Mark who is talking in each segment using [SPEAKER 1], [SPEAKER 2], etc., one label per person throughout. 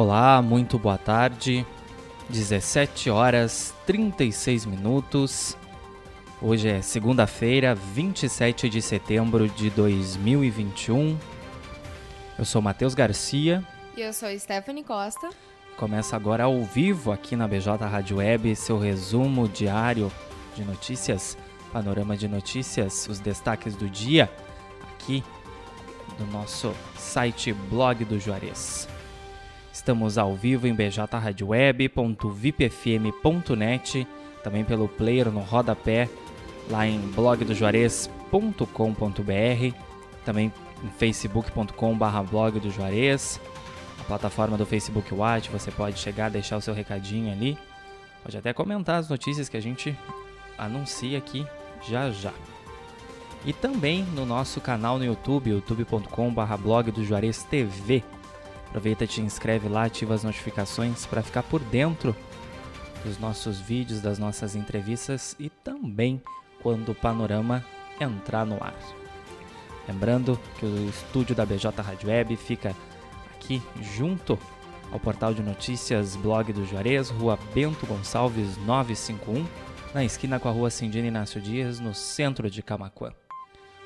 [SPEAKER 1] Olá, muito boa tarde. 17 horas 36 minutos. Hoje é segunda-feira, 27 de setembro de 2021. Eu sou Matheus Garcia.
[SPEAKER 2] E eu sou Stephanie Costa.
[SPEAKER 1] Começa agora ao vivo aqui na BJ Rádio Web, seu resumo diário de notícias, panorama de notícias, os destaques do dia, aqui do nosso site blog do Juarez. Estamos ao vivo em bjradioweb.vipfm.net, também pelo player no rodapé, lá em blogdojuarez.com.br, também em facebook.com.br blog a plataforma do Facebook Watch, você pode chegar, deixar o seu recadinho ali, pode até comentar as notícias que a gente anuncia aqui já já. E também no nosso canal no YouTube, youtube.com.br blog. Aproveita, te inscreve lá, ativa as notificações para ficar por dentro dos nossos vídeos, das nossas entrevistas e também quando o panorama entrar no ar. Lembrando que o estúdio da BJ Rádio Web fica aqui junto ao portal de notícias Blog do Juarez, Rua Bento Gonçalves 951, na esquina com a Rua Cindina Inácio Dias, no centro de Camacuã.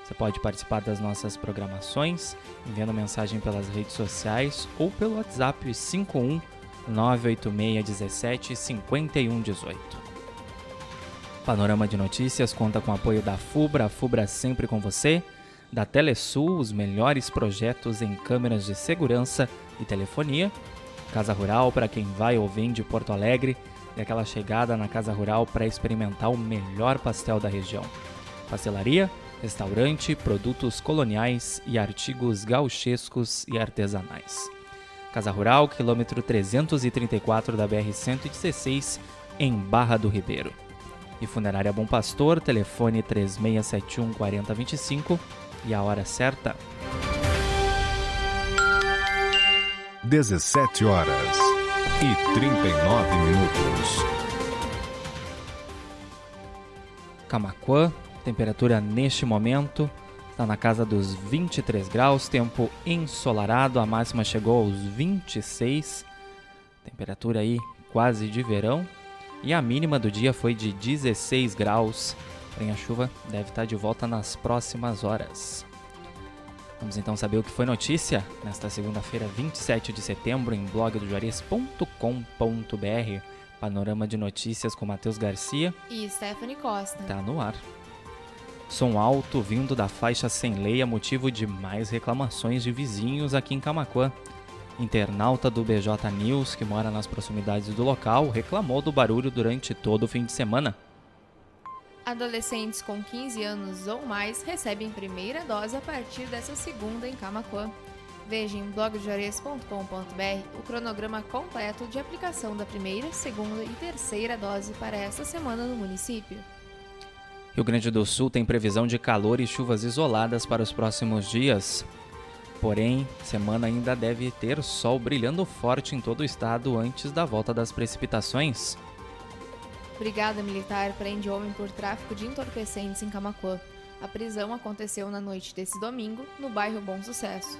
[SPEAKER 1] Você pode participar das nossas programações enviando mensagem pelas redes sociais ou pelo WhatsApp 51 986 17 5118. Panorama de Notícias conta com o apoio da FUBRA, a FUBRA sempre com você da Telesul, os melhores projetos em câmeras de segurança e telefonia. Casa Rural, para quem vai ou vem de Porto Alegre, e aquela chegada na Casa Rural para experimentar o melhor pastel da região. Pastelaria, restaurante, produtos coloniais e artigos gauchescos e artesanais. Casa Rural, quilômetro 334 da BR-116, em Barra do Ribeiro. E Funerária Bom Pastor, telefone 3671 4025 e a hora certa.
[SPEAKER 3] 17 horas e 39 minutos.
[SPEAKER 1] Camacuã, temperatura neste momento está na casa dos 23 graus, tempo ensolarado, a máxima chegou aos 26, temperatura aí quase de verão, e a mínima do dia foi de 16 graus. Porém, a chuva deve estar de volta nas próximas horas. Vamos então saber o que foi notícia nesta segunda-feira, 27 de setembro, em blogdojuarez.com.br. Panorama de notícias com Matheus Garcia
[SPEAKER 2] e Stephanie Costa.
[SPEAKER 1] Tá no ar. Som alto vindo da faixa sem lei a motivo de mais reclamações de vizinhos aqui em Camacuã. Internauta do BJ News, que mora nas proximidades do local, reclamou do barulho durante todo o fim de semana.
[SPEAKER 2] Adolescentes com 15 anos ou mais recebem primeira dose a partir dessa segunda em Camacuã. Veja em blogdejores.com.br o cronograma completo de aplicação da primeira, segunda e terceira dose para esta semana no município.
[SPEAKER 1] Rio Grande do Sul tem previsão de calor e chuvas isoladas para os próximos dias. Porém, semana ainda deve ter sol brilhando forte em todo o estado antes da volta das precipitações.
[SPEAKER 2] Brigada Militar prende homem por tráfico de entorpecentes em Camacuã. A prisão aconteceu na noite desse domingo, no bairro Bom Sucesso.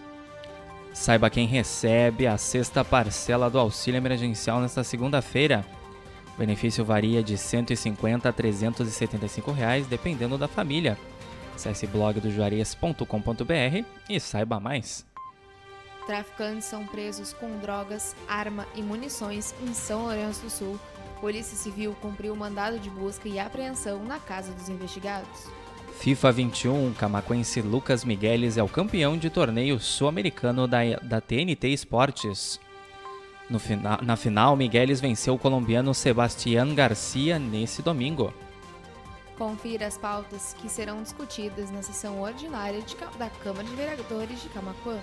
[SPEAKER 1] Saiba quem recebe a sexta parcela do auxílio emergencial nesta segunda-feira. O benefício varia de R$ 150 a 375 reais, dependendo da família. Acesse blogdojuarez.com.br e saiba mais.
[SPEAKER 2] Traficantes são presos com drogas, arma e munições em São Lourenço do Sul. Polícia Civil cumpriu o mandado de busca e apreensão na casa dos investigados.
[SPEAKER 1] FIFA 21, camaquense Lucas Migueles é o campeão de torneio sul-americano da, da TNT Esportes. No fina, na final, Migueles venceu o colombiano Sebastián Garcia nesse domingo.
[SPEAKER 2] Confira as pautas que serão discutidas na sessão ordinária da Câmara de Vereadores de Camacuã.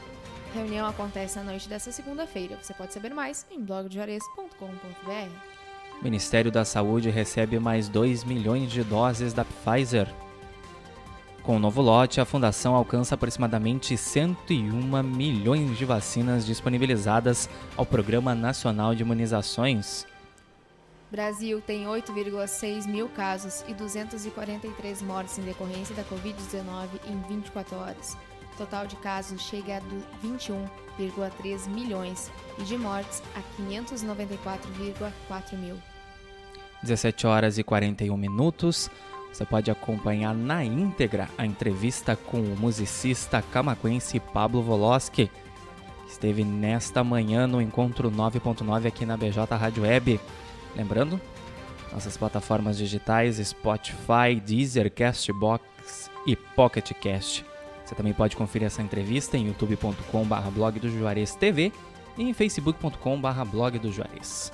[SPEAKER 2] A reunião acontece na noite desta segunda-feira. Você pode saber mais em blogdejuarez.com.br.
[SPEAKER 1] O Ministério da Saúde recebe mais 2 milhões de doses da Pfizer. Com o novo lote, a fundação alcança aproximadamente 101 milhões de vacinas disponibilizadas ao Programa Nacional de Imunizações.
[SPEAKER 2] Brasil tem 8,6 mil casos e 243 mortes em decorrência da Covid-19 em 24 horas. Total de casos chega a 21,3 milhões e de mortes a 594,4 mil.
[SPEAKER 1] 17 horas e 41 minutos. Você pode acompanhar na íntegra a entrevista com o musicista camaquense Pablo Voloski, que esteve nesta manhã no Encontro 9.9 aqui na BJ Rádio Web. Lembrando, nossas plataformas digitais Spotify, Deezer, Castbox e Pocket Cast. Você também pode conferir essa entrevista em youtube.com.br blog do Juarez TV e em facebook.com.br blog do Juarez.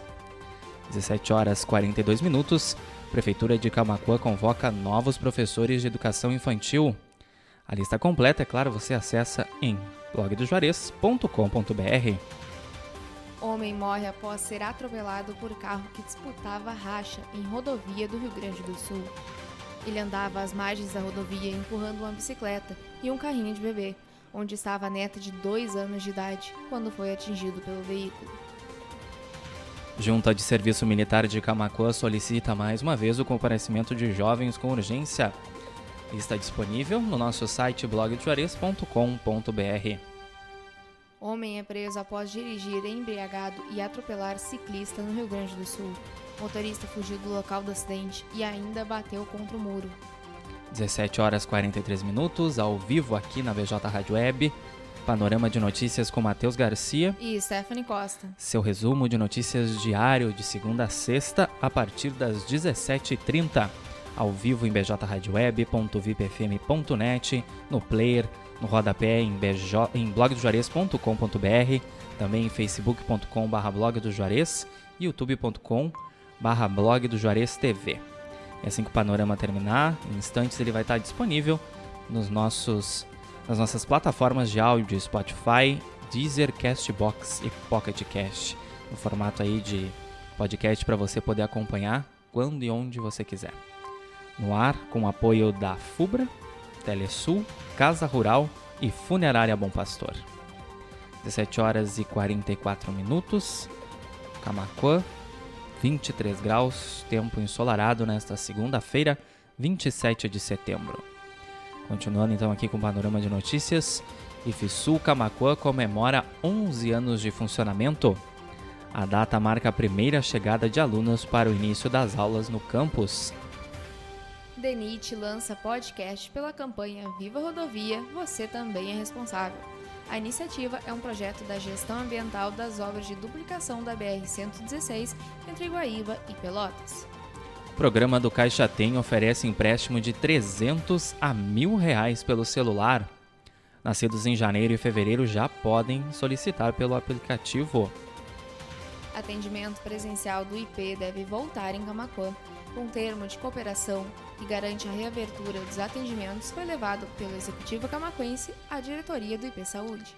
[SPEAKER 1] 17 horas 42 minutos. Prefeitura de Camacuã convoca novos professores de educação infantil. A lista completa, é claro, você acessa em blogdojuarez.com.br.
[SPEAKER 2] Homem morre após ser atropelado por carro que disputava racha em rodovia do Rio Grande do Sul. Ele andava às margens da rodovia empurrando uma bicicleta e um carrinho de bebê, onde estava a neta de dois anos de idade, quando foi atingido pelo veículo.
[SPEAKER 1] Junta de Serviço Militar de Camacuã solicita mais uma vez o comparecimento de jovens com urgência. Está disponível no nosso site blogdejuarez.com.br.
[SPEAKER 2] Homem é preso após dirigir embriagado e atropelar ciclista no Rio Grande do Sul. Motorista fugiu do local do acidente e ainda bateu contra o muro.
[SPEAKER 1] 17 horas 43 minutos, ao vivo aqui na BJ Rádio Web. Panorama de notícias com Matheus Garcia.
[SPEAKER 2] E Stephanie Costa.
[SPEAKER 1] Seu resumo de notícias diário de segunda a sexta, a partir das 17h30. Ao vivo em bjradioweb.vipfm.net, no player, no rodapé em, bj, em blogdojuarez.com.br, também em facebook.com.br blog do Juarez e youtube.com.br blog do Juarez TV. E assim que o panorama terminar, em instantes ele vai estar disponível nos nossos nas nossas plataformas de áudio Spotify, Deezer, Castbox e Pocket Cast, no formato aí de podcast para você poder acompanhar quando e onde você quiser. No ar, com o apoio da FUBRA, Telesul, Casa Rural e Funerária Bom Pastor. 17 horas e 44 minutos, Camacuã, 23 graus, tempo ensolarado nesta segunda-feira, 27 de setembro. Continuando então aqui com o panorama de notícias, IFSUL Camacuã comemora 11 anos de funcionamento. A data marca a primeira chegada de alunos para o início das aulas no campus.
[SPEAKER 2] DENIT lança podcast pela campanha Viva Rodovia, você também é responsável. A iniciativa é um projeto da gestão ambiental das obras de duplicação da BR-116 entre Guaíba e Pelotas.
[SPEAKER 1] O programa do Caixa Tem oferece empréstimo de 300 a mil reais pelo celular. Nascidos em janeiro e fevereiro já podem solicitar pelo aplicativo.
[SPEAKER 2] Atendimento presencial do IP deve voltar em Camacuã. Um termo de cooperação que garante a reabertura dos atendimentos foi levado pelo Executivo Camacuense à diretoria do IP Saúde.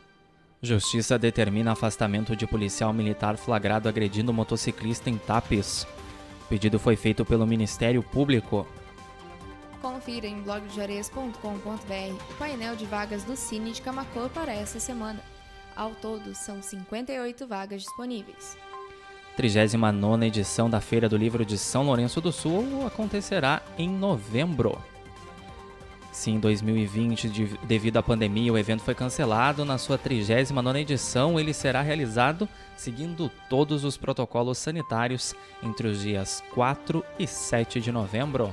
[SPEAKER 1] Justiça determina afastamento de policial militar flagrado agredindo motociclista em Tapes. O pedido foi feito pelo Ministério Público.
[SPEAKER 2] Confira em blogdejuarez.com.br o painel de vagas do Cine de Camacuã para essa semana. Ao todo, são 58 vagas disponíveis.
[SPEAKER 1] 39 edição da Feira do Livro de São Lourenço do Sul acontecerá em novembro. Sim, em 2020, devido à pandemia, o evento foi cancelado. Na sua 39 edição, ele será realizado seguindo todos os protocolos sanitários entre os dias 4 e 7 de novembro.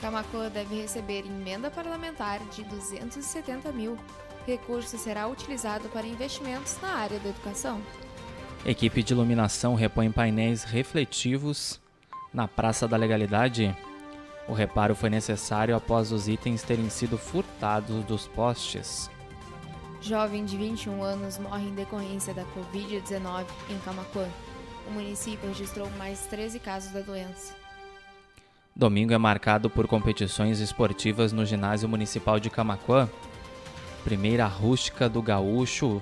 [SPEAKER 2] Camacuã deve receber emenda parlamentar de 270 mil. Recurso será utilizado para investimentos na área da educação.
[SPEAKER 1] Equipe de iluminação repõe painéis refletivos na Praça da Legalidade. O reparo foi necessário após os itens terem sido furtados dos postes.
[SPEAKER 2] Jovem de 21 anos morre em decorrência da Covid-19 em Camacuã. O município registrou mais 13 casos da doença.
[SPEAKER 1] Domingo é marcado por competições esportivas no Ginásio Municipal de Camacuã. Primeira rústica do Gaúcho,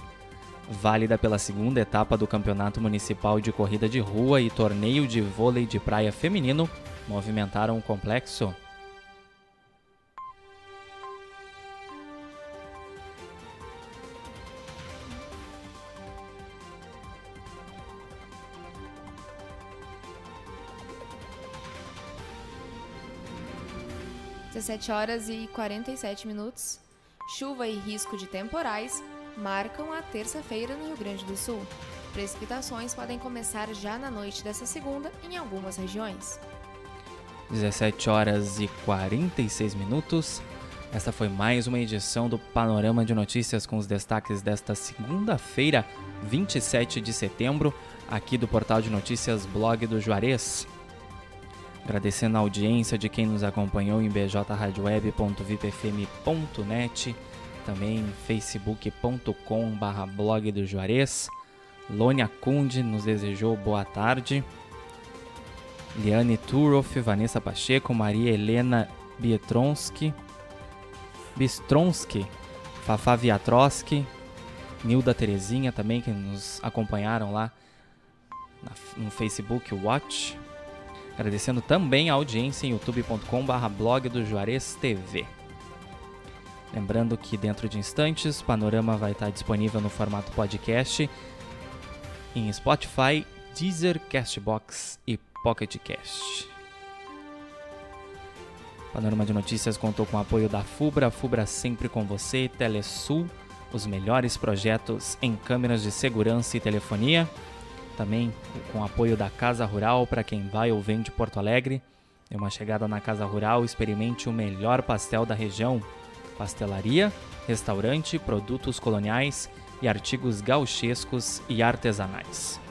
[SPEAKER 1] válida pela segunda etapa do Campeonato Municipal de Corrida de Rua e torneio de vôlei de praia feminino, movimentaram o complexo.
[SPEAKER 2] Dezessete horas e 47 minutos. Chuva e risco de temporais marcam a terça-feira no Rio Grande do Sul. Precipitações podem começar já na noite dessa segunda em algumas regiões.
[SPEAKER 1] 17 horas e 46 minutos. Esta foi mais uma edição do Panorama de Notícias com os destaques desta segunda-feira, 27 de setembro, aqui do portal de notícias Blog do Juarez. Agradecendo a audiência de quem nos acompanhou em bjradioweb.vipfm.net, também em facebook.com.br blog do Juarez. Lônia Kunde nos desejou boa tarde. Liane Turoff, Vanessa Pacheco, Maria Helena Bietronski, Bistronski, Fafá Viatroski, Nilda Terezinha também, que nos acompanharam lá no Facebook Watch. Agradecendo também a audiência em youtube.com.br blog do Juarez TV. Lembrando que dentro de instantes, Panorama vai estar disponível no formato podcast em Spotify, Deezer, Castbox e Pocket Cast. Panorama de Notícias contou com o apoio da FUBRA, FUBRA sempre com você, Telesul, os melhores projetos em câmeras de segurança e telefonia. Também com o apoio da Casa Rural para quem vai ou vem de Porto Alegre. É uma chegada na Casa Rural, experimente o melhor pastel da região. Pastelaria, restaurante, produtos coloniais e artigos gauchescos e artesanais.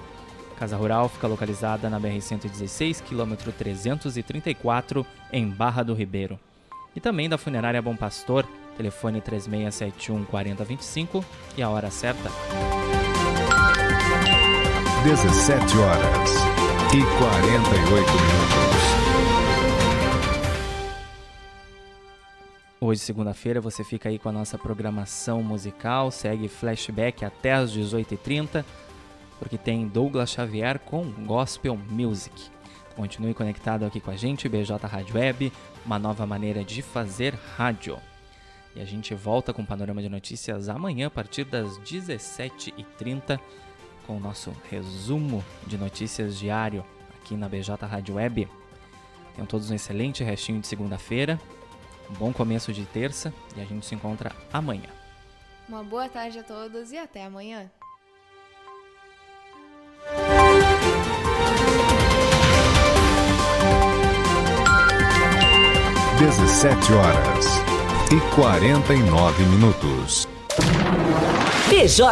[SPEAKER 1] Casa Rural fica localizada na BR-116, quilômetro 334, em Barra do Ribeiro. E também da Funerária Bom Pastor, telefone 3671 4025 e a hora certa.
[SPEAKER 3] 17 horas e 48 minutos.
[SPEAKER 1] Hoje, segunda-feira, você fica aí com a nossa programação musical, segue flashback até às 18h30, porque tem Douglas Xavier com Gospel Music. Continue conectado aqui com a gente, BJ Rádio Web, uma nova maneira de fazer rádio. E a gente volta com o Panorama de Notícias amanhã, a partir das 17h30 com o nosso resumo de notícias diário aqui na BJ Rádio Web. Tenham todos um excelente restinho de segunda-feira, um bom começo de terça e a gente se encontra amanhã.
[SPEAKER 2] Uma boa tarde a todos e até amanhã.
[SPEAKER 3] Dezessete horas e quarenta e nove minutos.
[SPEAKER 4] BJ